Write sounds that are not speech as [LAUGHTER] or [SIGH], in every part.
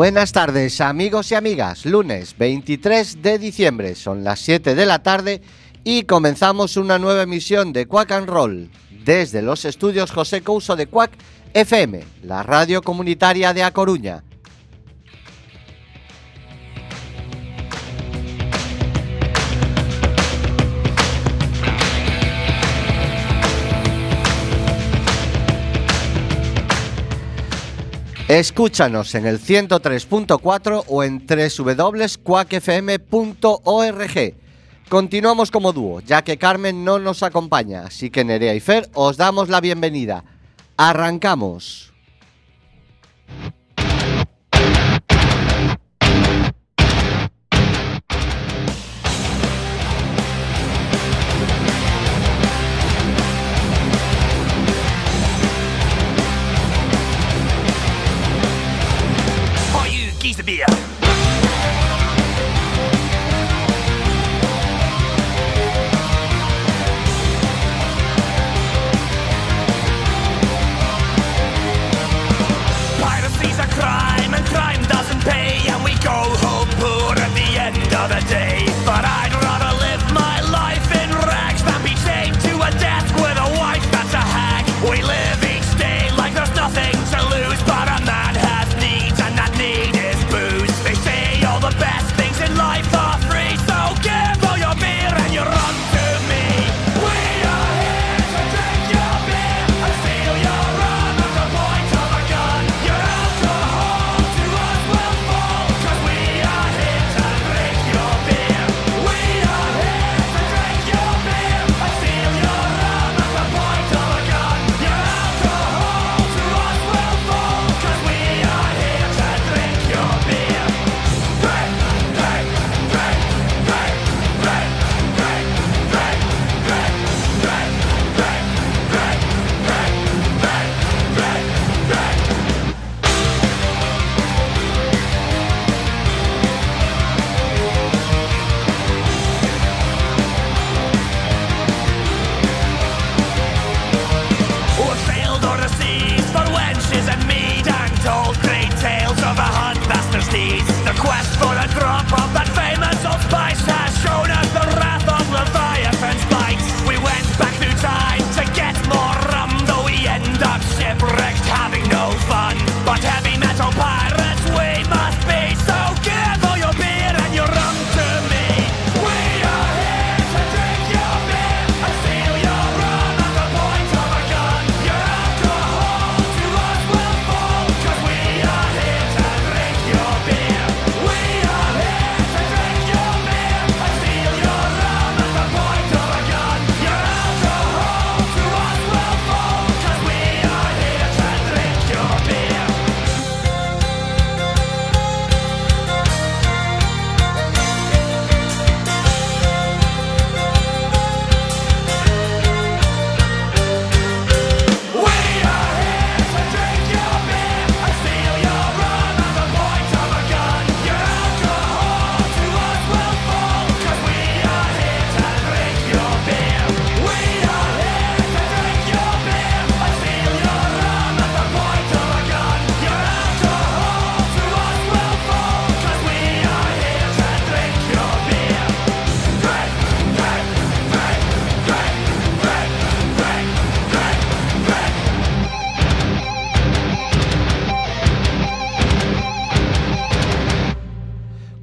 Buenas tardes amigos y amigas, lunes 23 de diciembre, son las 7 de la tarde y comenzamos una nueva emisión de Quack and Roll desde los estudios José Couso de Quack FM, la radio comunitaria de A Coruña. Escúchanos en el 103.4 o en www.quakefm.org. Continuamos como dúo, ya que Carmen no nos acompaña, así que Nerea y Fer os damos la bienvenida. Arrancamos. End of the day. But I'd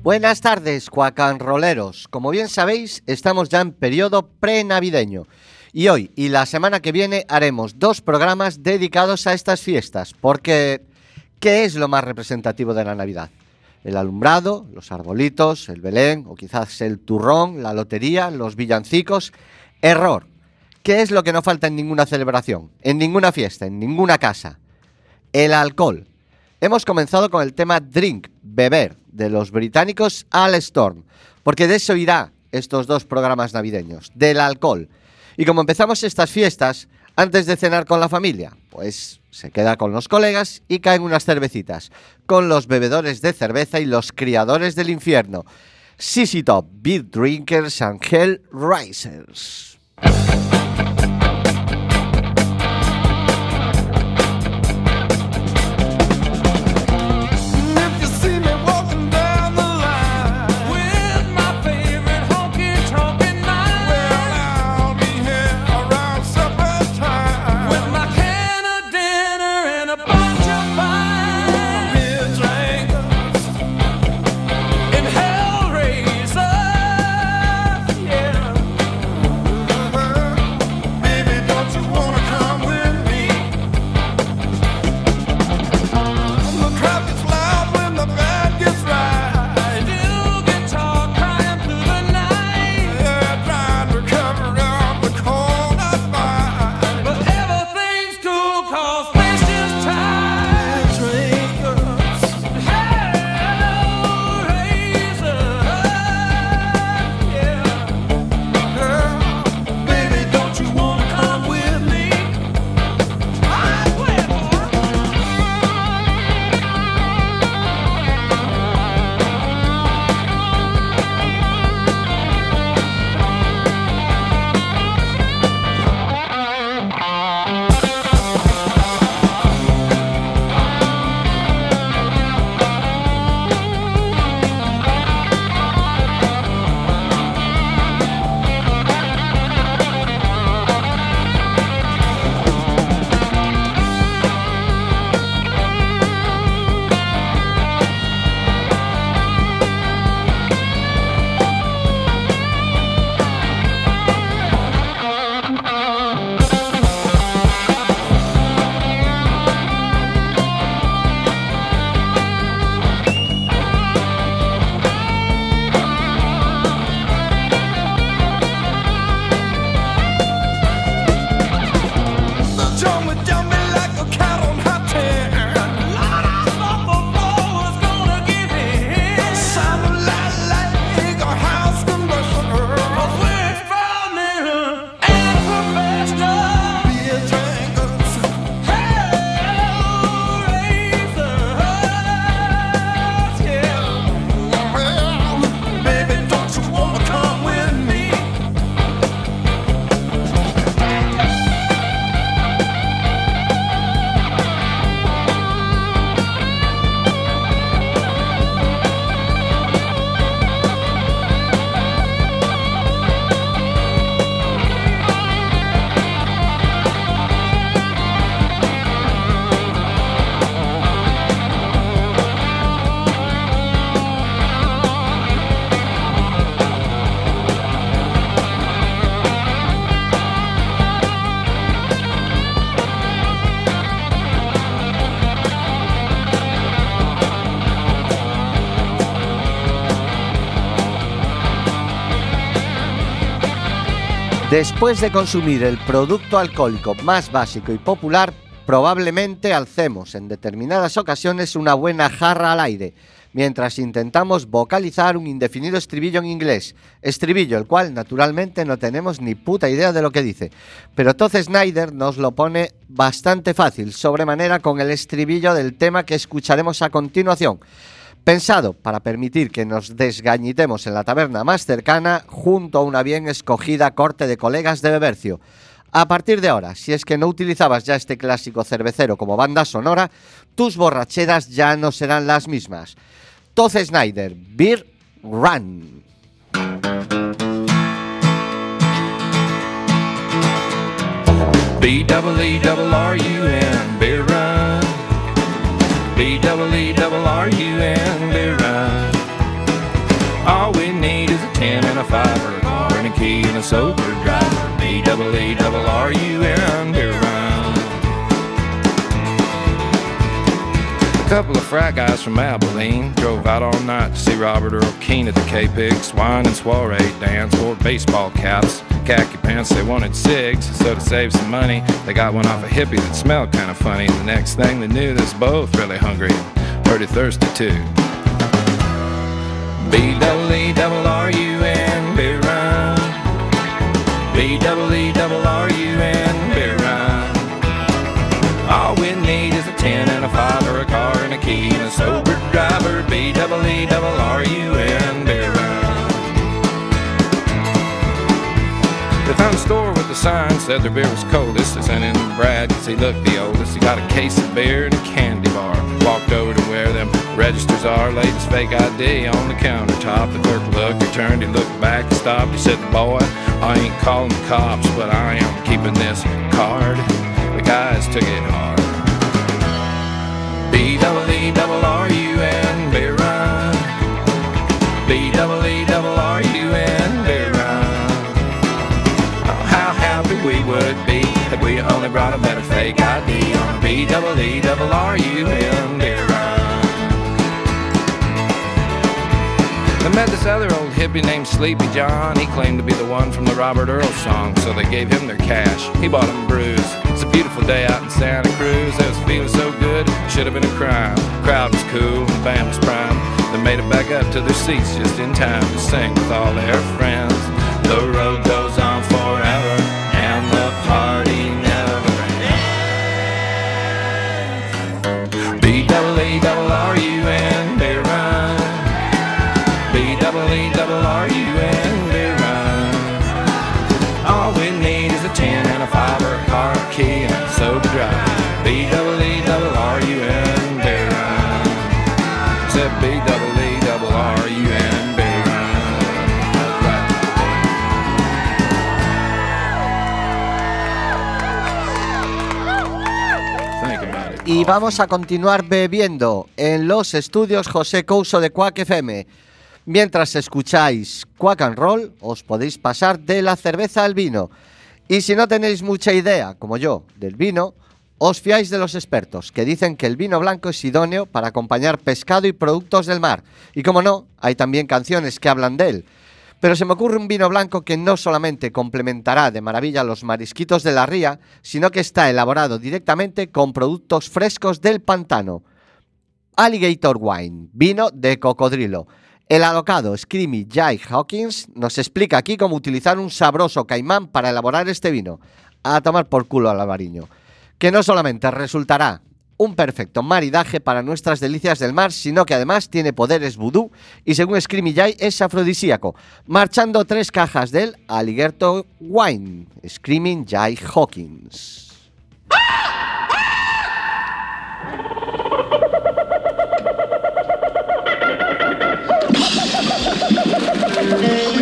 Buenas tardes, cuacanroleros. Como bien sabéis, estamos ya en periodo prenavideño. Y hoy y la semana que viene haremos dos programas dedicados a estas fiestas, porque ¿qué es lo más representativo de la Navidad? El alumbrado, los arbolitos, el Belén, o quizás el turrón, la lotería, los villancicos. Error. ¿Qué es lo que no falta en ninguna celebración, en ninguna fiesta, en ninguna casa? El alcohol. Hemos comenzado con el tema Drink, beber, de los británicos Al Storm, porque de eso irá estos dos programas navideños, del alcohol. Y como empezamos estas fiestas, antes de cenar con la familia, pues se queda con los colegas y caen unas cervecitas, con los bebedores de cerveza y los criadores del infierno. Sissy Top, Beer Drinkers and Hell Risers. Después de consumir el producto alcohólico más básico y popular, probablemente alcemos en determinadas ocasiones una buena jarra al aire, mientras intentamos vocalizar un indefinido estribillo en inglés, estribillo el cual naturalmente no tenemos ni puta idea de lo que dice. Pero Todd Snyder nos lo pone bastante fácil, sobremanera con el estribillo del tema que escucharemos a continuación pensado para permitir que nos desgañitemos en la taberna más cercana junto a una bien escogida corte de colegas de Bebercio. A partir de ahora, si es que no utilizabas ya este clásico cervecero como banda sonora, tus borracheras ya no serán las mismas. Todd Snyder, beer run. B double E double R U run. All we need is a ten and a five or a car and a key and a sober driver. B double E double R U run. A couple of frat guys from Abilene drove out all night to see Robert Earl Keen at the K-Pig wine and Soiree dance, wore baseball caps, khaki pants. They wanted cigs, so to save some money, they got one off a hippie that smelled kind of funny. The next thing they knew, they was both really hungry and pretty thirsty too. B double E double R U N beer run. B double E double R U N beer run. All we need is a ten and a five or a car and a key and a sober driver. B double E double R U N sign said their beer was coldest. They sent in Brad because he looked the oldest. He got a case of beer and a candy bar. Walked over to where them registers are. Laid his fake ID on the countertop. The clerk looked, he turned, he looked back, he stopped. He said, Boy, I ain't calling the cops, but I am keeping this card. The guys took it hard. We only brought a better fake ID on a B double E double R U N beer run. They met this other old hippie named Sleepy John. He claimed to be the one from the Robert Earl song, so they gave him their cash. He bought them brews. It's a beautiful day out in Santa Cruz. They was feeling so good, should have been a crime. Crowd was cool, and band was prime. They made it back up to their seats just in time to sing with all their friends. The road goes on vamos a continuar bebiendo en los estudios José Couso de Quack FM. Mientras escucháis Quack and Roll, os podéis pasar de la cerveza al vino. Y si no tenéis mucha idea, como yo, del vino, os fiáis de los expertos, que dicen que el vino blanco es idóneo para acompañar pescado y productos del mar. Y como no, hay también canciones que hablan de él. Pero se me ocurre un vino blanco que no solamente complementará de maravilla los marisquitos de la ría, sino que está elaborado directamente con productos frescos del pantano. Alligator Wine, vino de cocodrilo. El alocado Screamy Jay Hawkins nos explica aquí cómo utilizar un sabroso caimán para elaborar este vino. A tomar por culo al albariño. Que no solamente resultará un perfecto maridaje para nuestras delicias del mar, sino que además tiene poderes vudú y según Screamy Jay es afrodisíaco, marchando tres cajas del Alligator Wine, Screaming Jay Hawkins. [LAUGHS]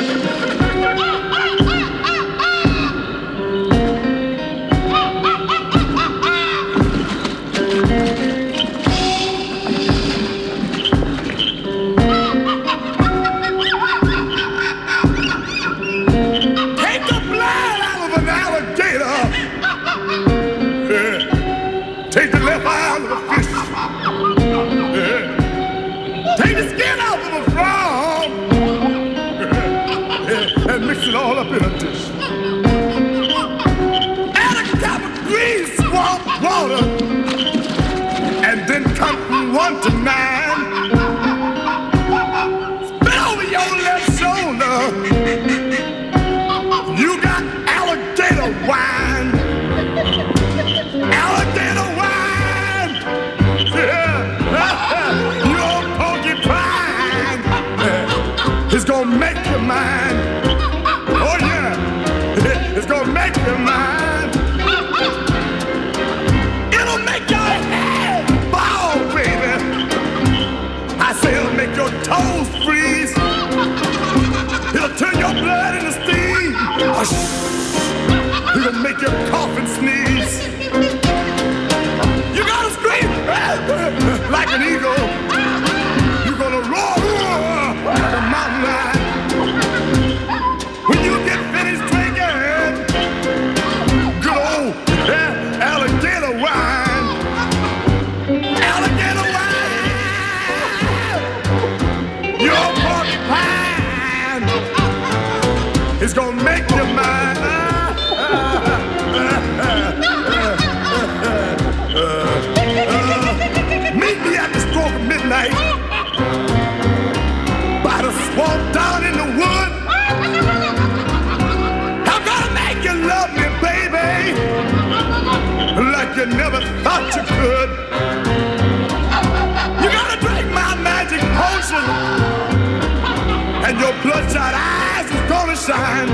bloodshot eyes is gonna shine.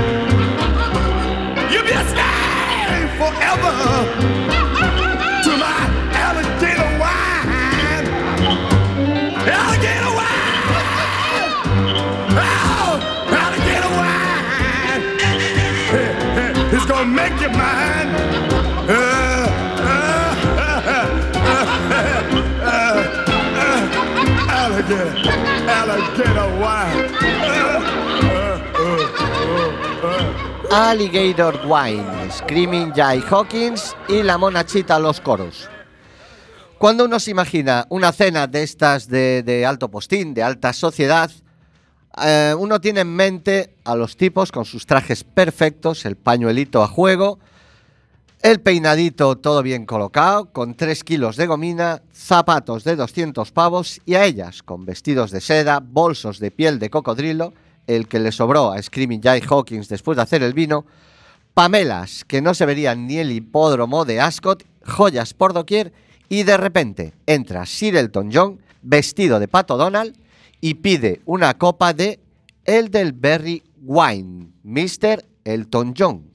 You'll be a slave forever to my alligator wine. Alligator wine! Oh, alligator wine! It's gonna make you mine. Alligator, wine. Screaming Jay Hawkins y la monachita a los coros. Cuando uno se imagina una cena de estas de, de alto postín, de alta sociedad, eh, uno tiene en mente a los tipos con sus trajes perfectos, el pañuelito a juego, el peinadito todo bien colocado, con 3 kilos de gomina, zapatos de 200 pavos y a ellas con vestidos de seda, bolsos de piel de cocodrilo, el que le sobró a Screaming Jay Hawkins después de hacer el vino, pamelas que no se verían ni el hipódromo de Ascot, joyas por doquier y de repente entra Sir Elton John vestido de Pato Donald y pide una copa de Elderberry Wine, Mr. Elton John.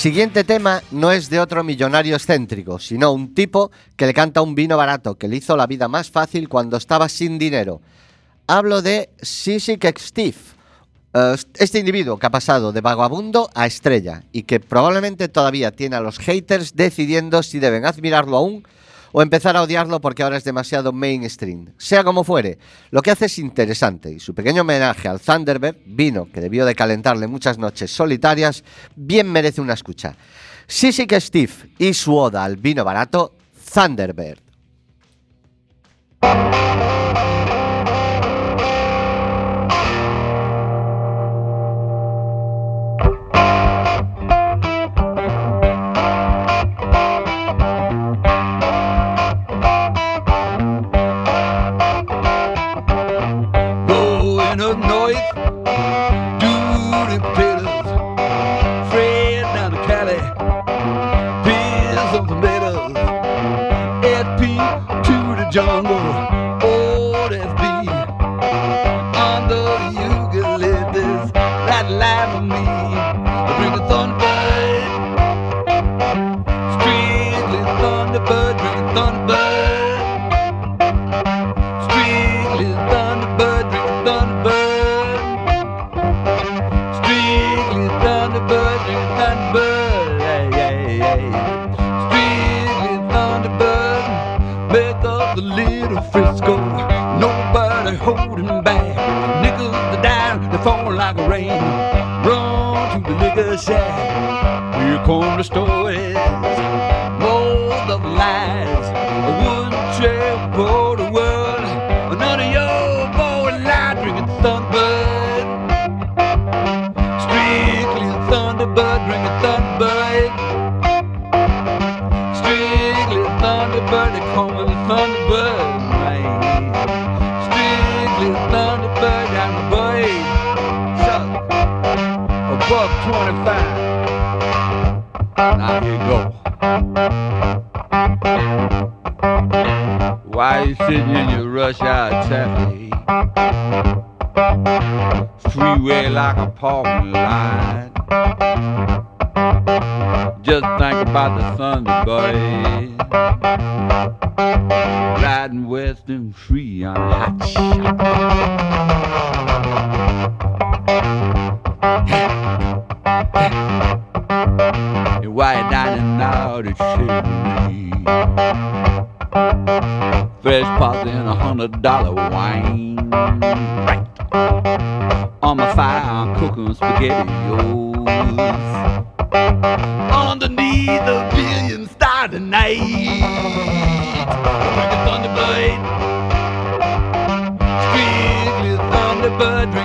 Siguiente tema no es de otro millonario excéntrico, sino un tipo que le canta un vino barato que le hizo la vida más fácil cuando estaba sin dinero. Hablo de Sissy Steve, eh, este individuo que ha pasado de vagabundo a estrella y que probablemente todavía tiene a los haters decidiendo si deben admirarlo aún o empezar a odiarlo porque ahora es demasiado mainstream. Sea como fuere, lo que hace es interesante y su pequeño homenaje al Thunderbird, vino que debió de calentarle muchas noches solitarias, bien merece una escucha. Sissy Steve y su oda al vino barato, Thunderbird. Parking lot. Just think about the radios underneath the billion star tonight. Thunderbird, squiggly thunderbird.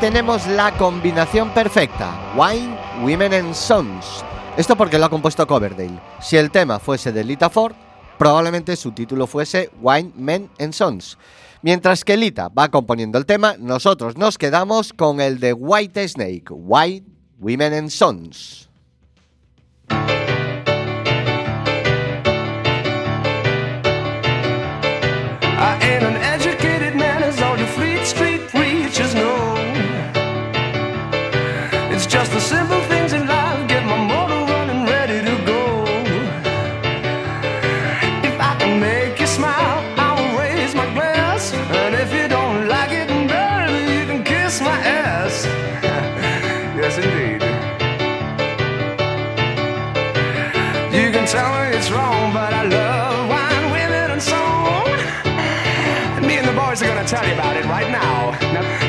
Tenemos la combinación perfecta, Wine, Women and Sons. Esto porque lo ha compuesto Coverdale. Si el tema fuese de Lita Ford, probablemente su título fuese Wine, Men and Sons. Mientras que Lita va componiendo el tema, nosotros nos quedamos con el de White Snake, White, Women and Sons.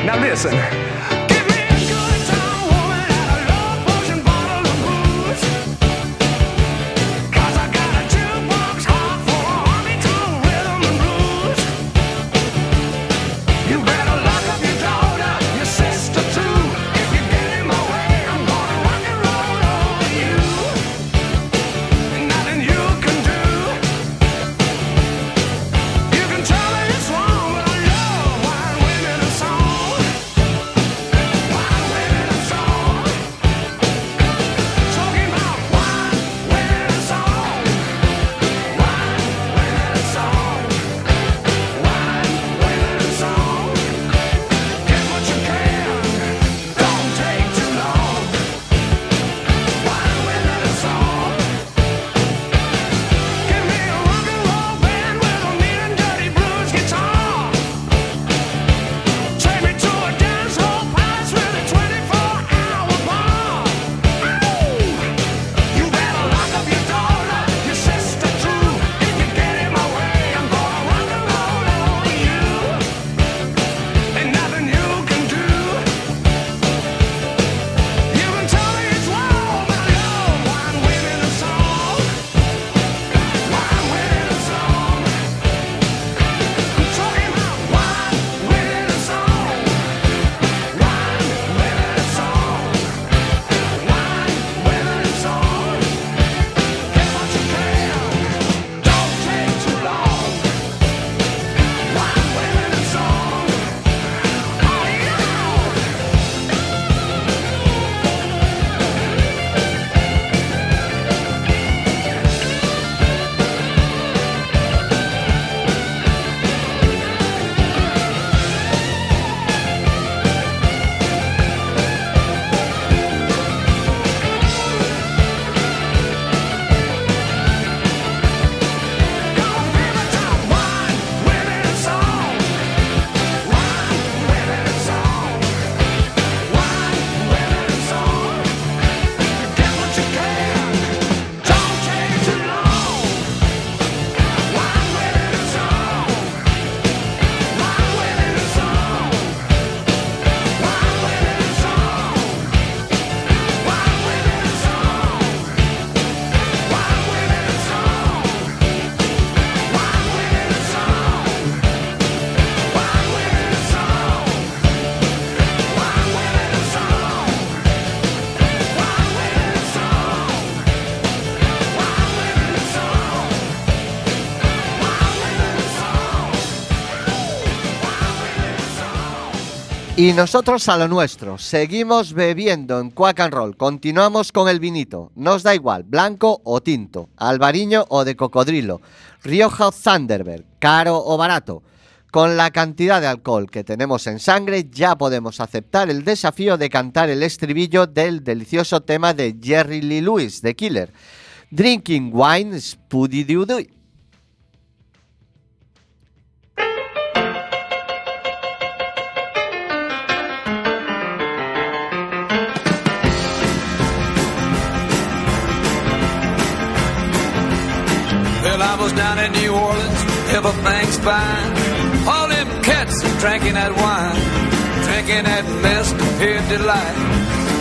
Now, listen. Y nosotros a lo nuestro, seguimos bebiendo en Quack and Roll, continuamos con el vinito, nos da igual, blanco o tinto, albariño o de cocodrilo, Rioja o Thunderbird, caro o barato. Con la cantidad de alcohol que tenemos en sangre ya podemos aceptar el desafío de cantar el estribillo del delicioso tema de Jerry Lee Lewis, de Killer. Drinking wine, doo everything's fine. All them cats drinking that wine, drinking that mess here delight.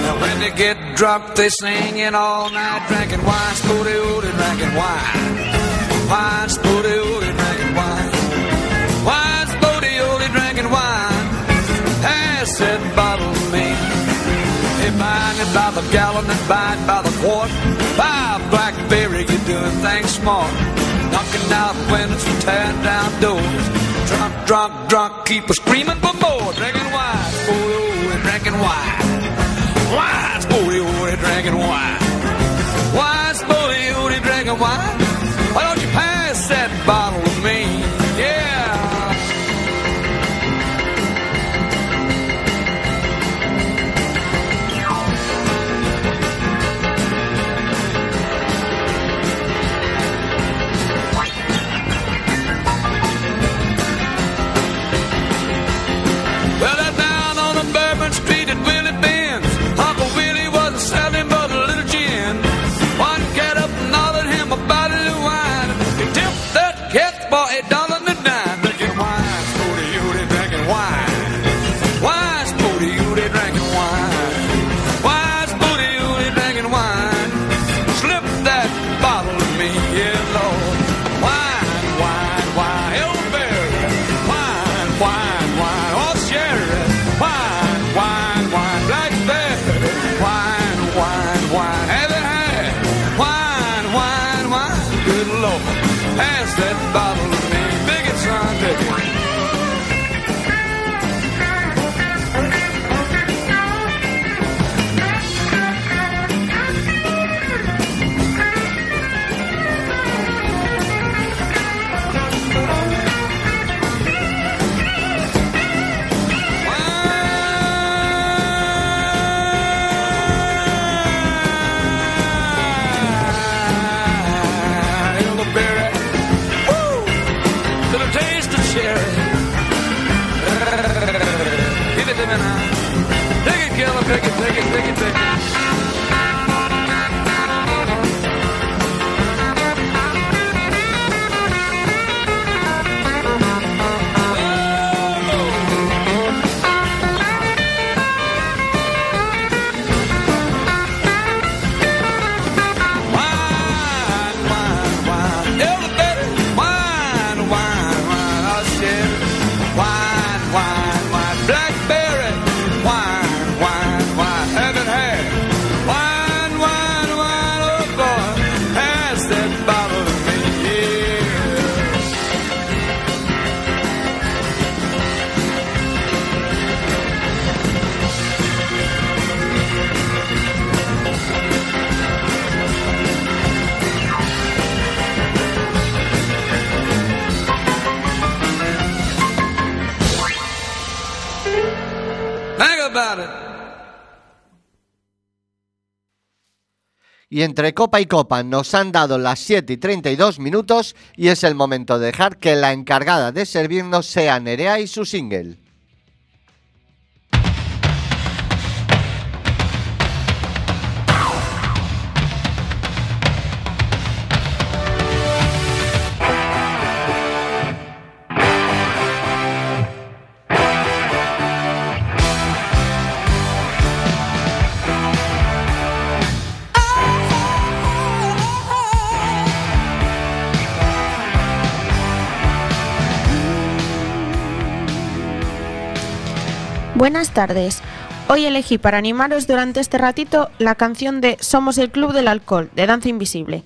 Now when they get drunk, they singing all night, drinking wine, spooty ooty, drinking wine. Wine, spooty ooty, drinking wine. Wine, spooty ooty, drinking wine. Pass that bottle to me. Hey, buying it by the gallon and buying by the quart. Buy a blackberry, you're doing things smart. Knocking out windows and tearing down doors. Drunk, drunk, drunk, keep a screaming for more. Drinking wine, spooty ooty, oh, drinking wine. Wine, spooty ooty, oh, drinking wine. Wine, spooty ooty, oh, drinking wine. Y entre copa y copa nos han dado las 7 y 32 minutos y es el momento de dejar que la encargada de servirnos sea Nerea y su single. Buenas tardes. Hoy elegí para animaros durante este ratito la canción de Somos el Club del Alcohol, de Danza Invisible.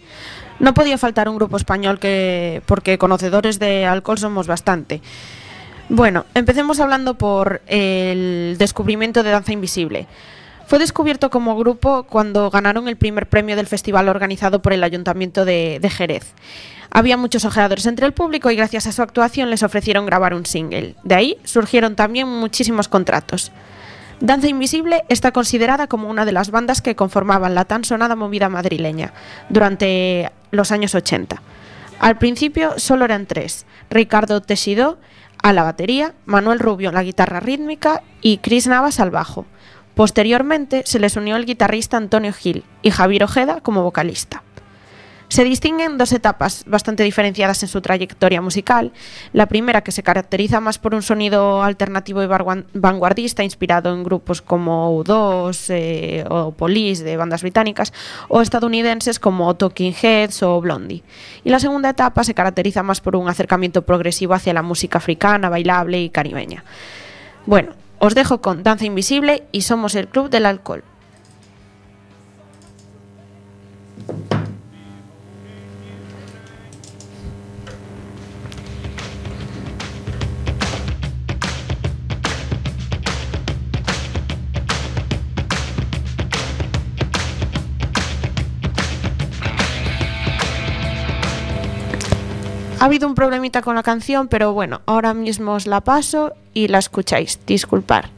No podía faltar un grupo español que, porque conocedores de alcohol somos bastante. Bueno, empecemos hablando por el descubrimiento de Danza Invisible. Fue descubierto como grupo cuando ganaron el primer premio del festival organizado por el Ayuntamiento de, de Jerez. Había muchos ojeadores entre el público y gracias a su actuación les ofrecieron grabar un single. De ahí surgieron también muchísimos contratos. Danza Invisible está considerada como una de las bandas que conformaban la tan sonada movida madrileña durante los años 80. Al principio solo eran tres, Ricardo Teixidó a la batería, Manuel Rubio a la guitarra rítmica y Chris Navas al bajo. Posteriormente se les unió el guitarrista Antonio Gil y Javier Ojeda como vocalista. Se distinguen dos etapas bastante diferenciadas en su trayectoria musical. La primera, que se caracteriza más por un sonido alternativo y vanguardista, inspirado en grupos como U2 eh, o Police de bandas británicas, o estadounidenses como Talking Heads o Blondie. Y la segunda etapa se caracteriza más por un acercamiento progresivo hacia la música africana, bailable y caribeña. Bueno, os dejo con Danza Invisible y somos el Club del Alcohol. Ha habido un problemita con la canción, pero bueno, ahora mismo os la paso y la escucháis. Disculpar.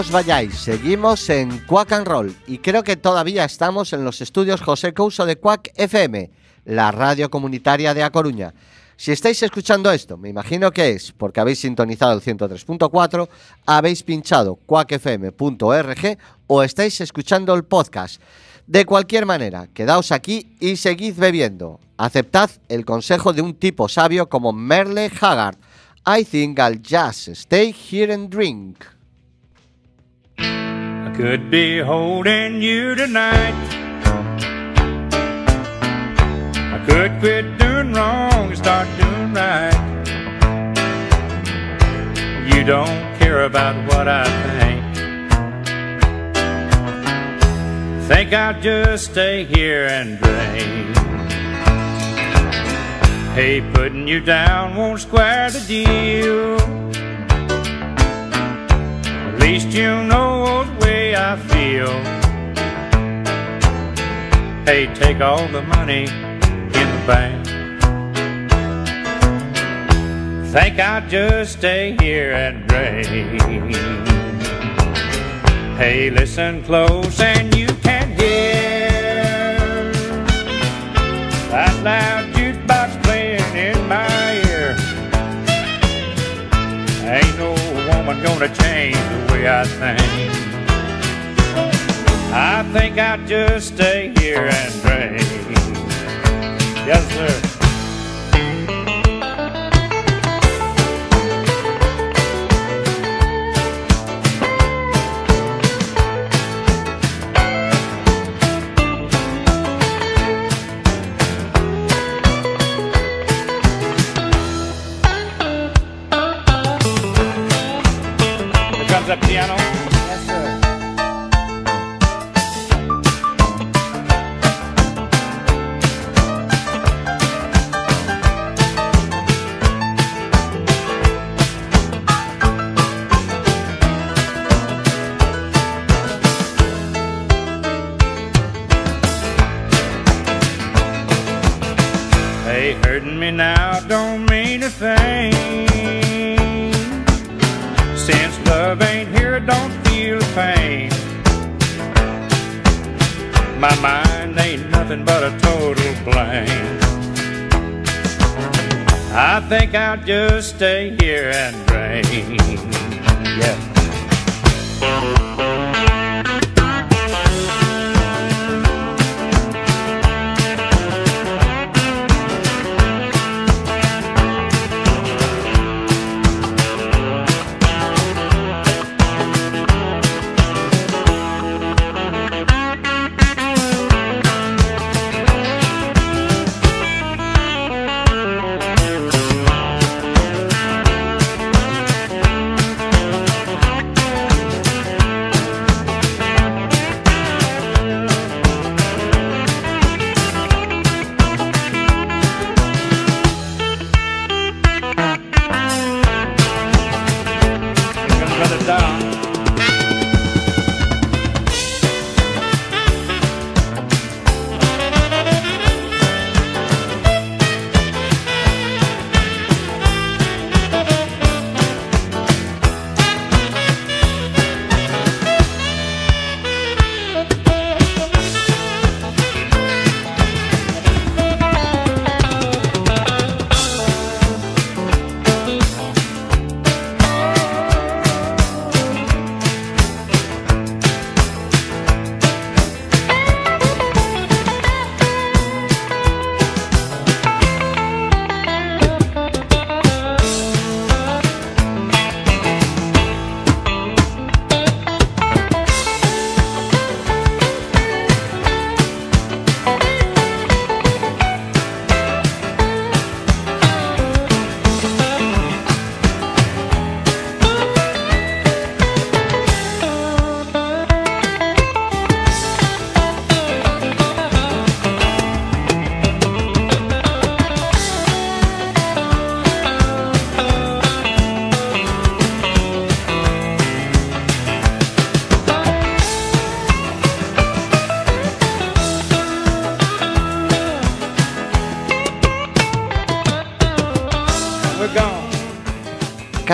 Os vayáis, seguimos en Quack and Roll y creo que todavía estamos en los estudios José Couso de Quack FM, la radio comunitaria de A Coruña. Si estáis escuchando esto, me imagino que es porque habéis sintonizado el 103.4, habéis pinchado quackfm.org o estáis escuchando el podcast. De cualquier manera, quedaos aquí y seguid bebiendo. Aceptad el consejo de un tipo sabio como Merle Haggard. I think I'll just stay here and drink. I could be holding you tonight. I could quit doing wrong and start doing right. You don't care about what I think. Think I'll just stay here and drink. Hey, putting you down won't square the deal. Least you know the way I feel. Hey, take all the money in the bank. Think I'll just stay here and drink. Hey, listen close and you can hear ain't gonna change the way I think. I think I'll just stay here and drink. Yes, sir. Stay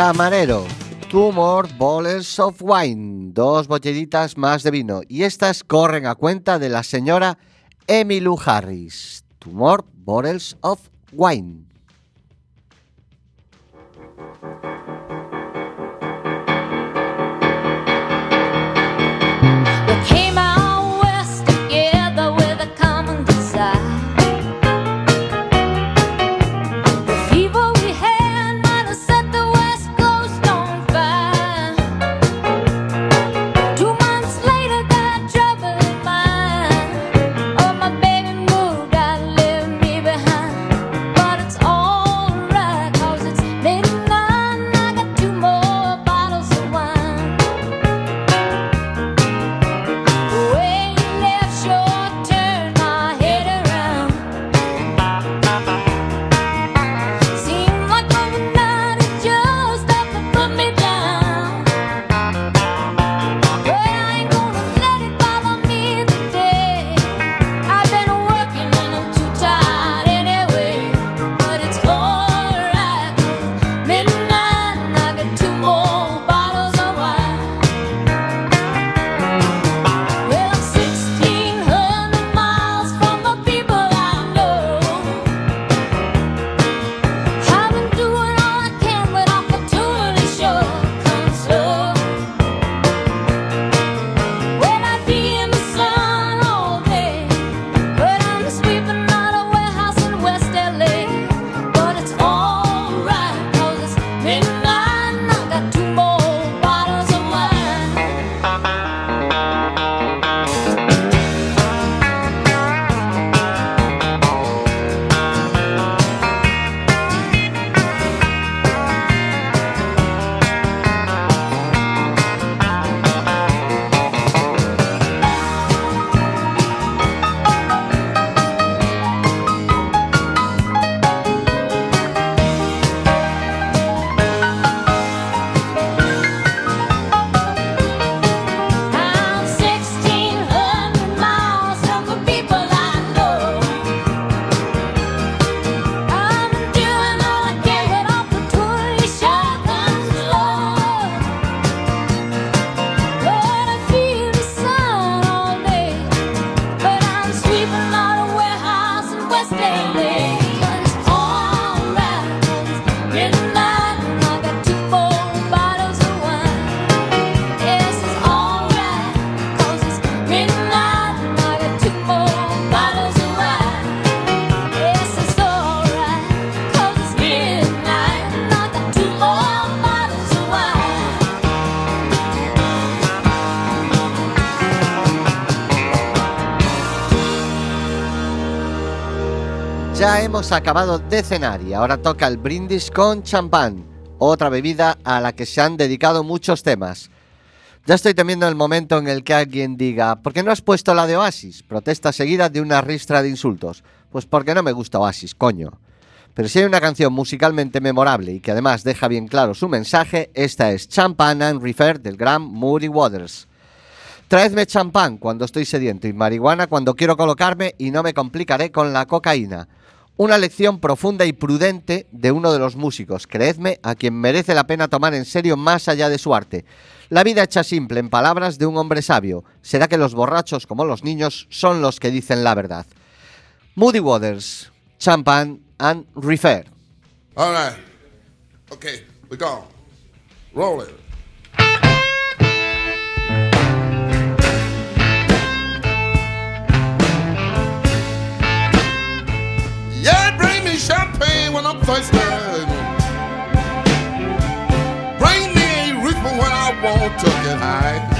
Camarero, two more bottles of wine, dos botellitas más de vino. Y estas corren a cuenta de la señora Emmylou Harris. Two more bottles of wine. Hemos acabado de cenar y ahora toca el brindis con champán, otra bebida a la que se han dedicado muchos temas. Ya estoy temiendo el momento en el que alguien diga, ¿por qué no has puesto la de Oasis? Protesta seguida de una ristra de insultos. Pues porque no me gusta Oasis, coño. Pero si hay una canción musicalmente memorable y que además deja bien claro su mensaje, esta es Champagne and Refer del gran Moody Waters. Traedme champán cuando estoy sediento y marihuana cuando quiero colocarme y no me complicaré con la cocaína. Una lección profunda y prudente de uno de los músicos, creedme, a quien merece la pena tomar en serio más allá de su arte. La vida hecha simple, en palabras de un hombre sabio. Será que los borrachos, como los niños, son los que dicen la verdad. Moody Waters, Champagne and Refer. All right. Okay, we go. Roll it. I'm thirsty. Bring me a reefer when I want to get high.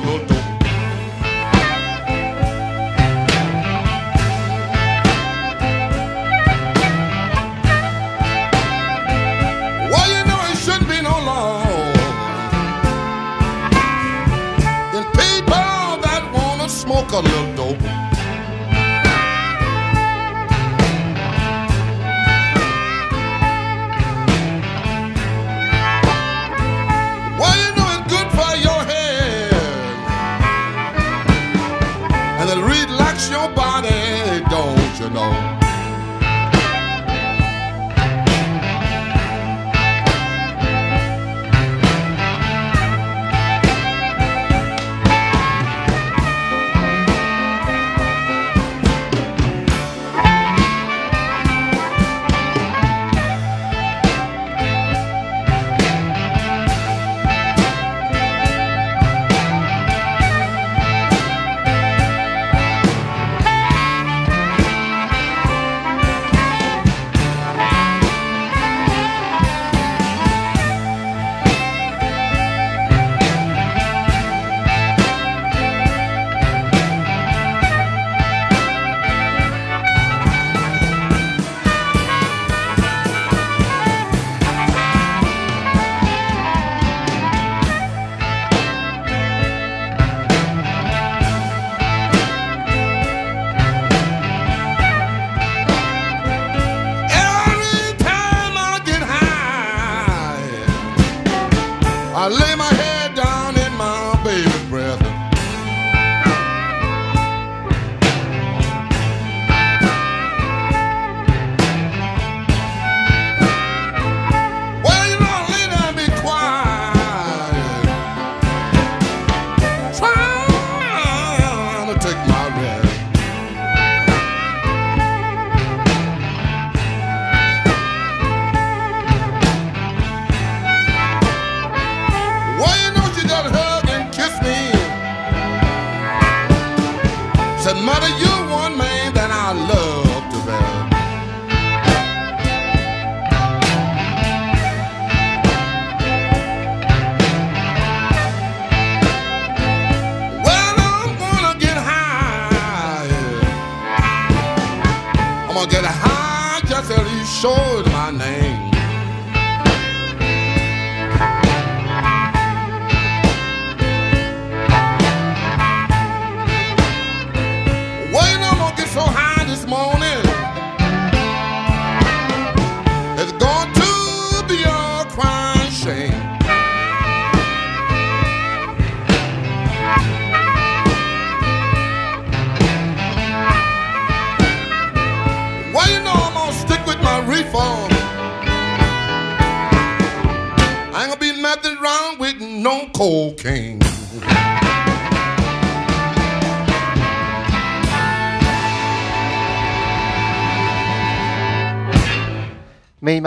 To smoke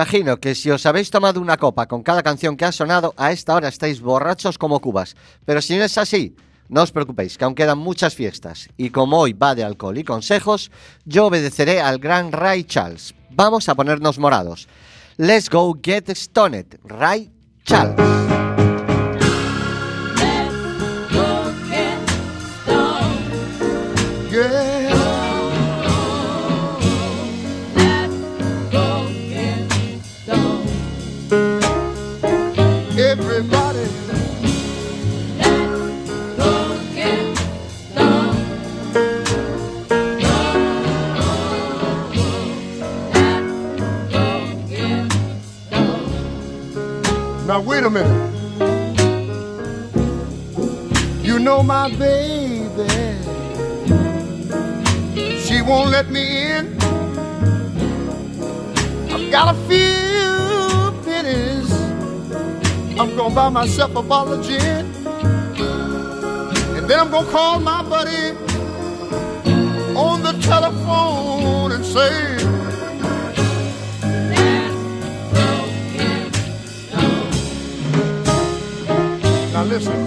imagino que si os habéis tomado una copa con cada canción que ha sonado, a esta hora estáis borrachos como cubas. Pero si no es así, no os preocupéis, que aún quedan muchas fiestas. Y como hoy va de alcohol y consejos, yo obedeceré al gran Ray Charles. Vamos a ponernos morados. Let's go get stoned, Ray Charles. Now wait a minute. You know my baby. She won't let me in. I've got a few pennies. I'm gonna buy myself a bottle of gin. And then I'm gonna call my buddy on the telephone and say, Now listen.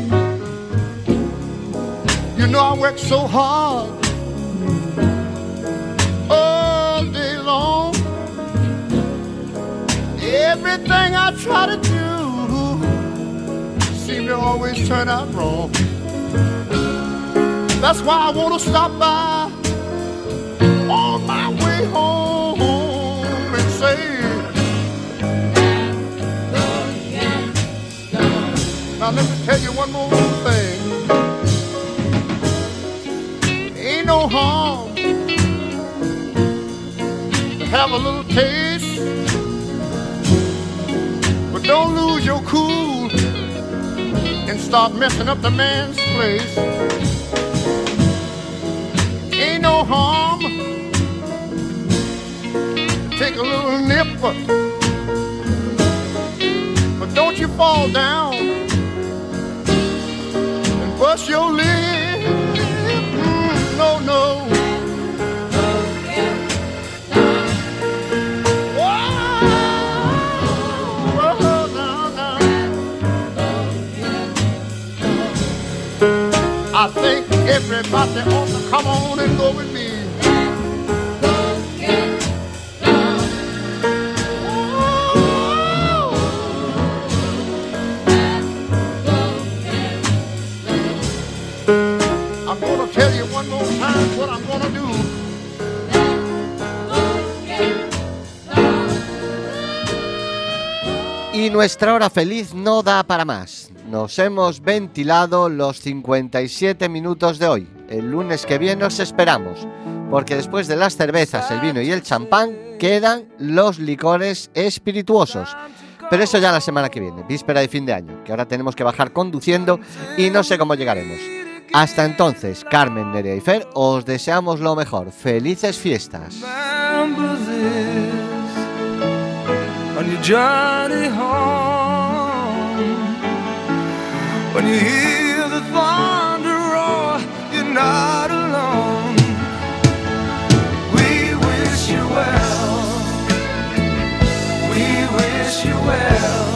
You know I work so hard all day long. Everything I try to do seem to always turn out wrong. That's why I want to stop by tell you one more thing. Ain't no harm to have a little taste, but don't lose your cool and start messing up the man's place. Ain't no harm to take a little nip, but don't you fall down your lip. Mm, no, no. I think everybody ought to come on and go with me. Nuestra hora feliz no da para más. Nos hemos ventilado los 57 minutos de hoy. El lunes que viene os esperamos, porque después de las cervezas, el vino y el champán quedan los licores espirituosos. Pero eso ya la semana que viene, víspera de fin de año, que ahora tenemos que bajar conduciendo y no sé cómo llegaremos. Hasta entonces, Carmen, Nerea y Fer, os deseamos lo mejor. Felices fiestas. journey home. When you hear the thunder roar, you're not alone. We wish you well. We wish you well.